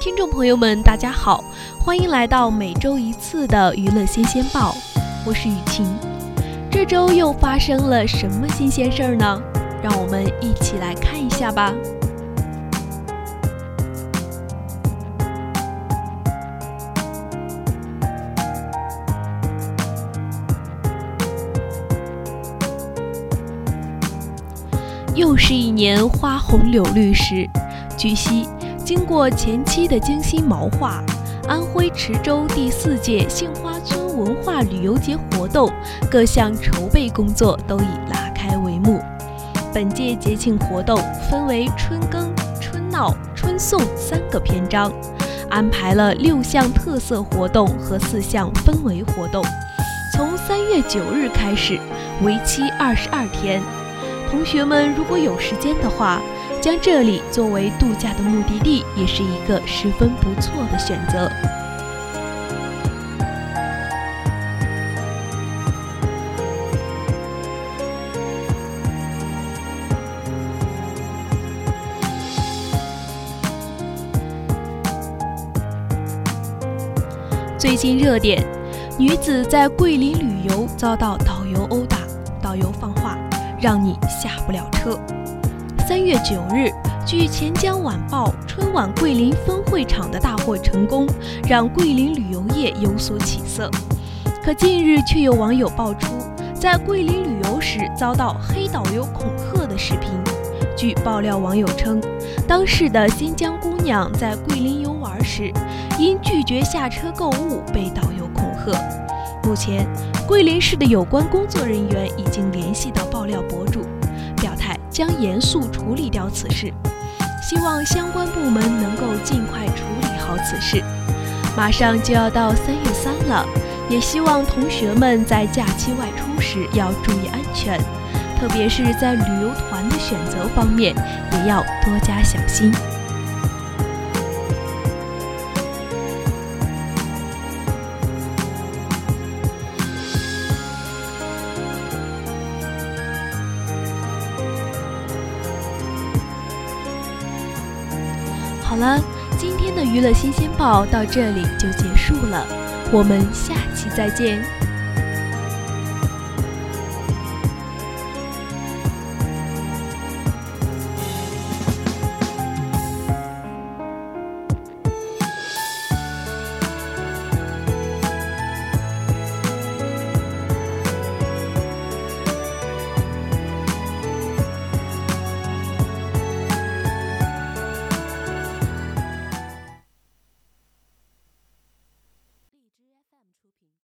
听众朋友们，大家好，欢迎来到每周一次的娱乐新鲜报，我是雨晴。这周又发生了什么新鲜事儿呢？让我们一起来看一下吧。又是一年花红柳绿时，据悉。经过前期的精心谋划，安徽池州第四届杏花村文化旅游节活动各项筹备工作都已拉开帷幕。本届节庆活动分为春耕、春闹、春送三个篇章，安排了六项特色活动和四项氛围活动，从三月九日开始，为期二十二天。同学们如果有时间的话，将这里作为度假的目的地，也是一个十分不错的选择。最近热点，女子在桂林旅游遭到导游殴打，导游放话，让你下不了车。三月九日，据钱江晚报，春晚桂林分会场的大获成功，让桂林旅游业有所起色。可近日却有网友爆出在桂林旅游时遭到黑导游恐吓的视频。据爆料，网友称，当事的新疆姑娘在桂林游玩时，因拒绝下车购物被导游恐吓。目前，桂林市的有关工作人员已经联系到爆料博主。表态将严肃处理掉此事，希望相关部门能够尽快处理好此事。马上就要到三月三了，也希望同学们在假期外出时要注意安全，特别是在旅游团的选择方面也要多加小心。好了，今天的娱乐新鲜报到这里就结束了，我们下期再见。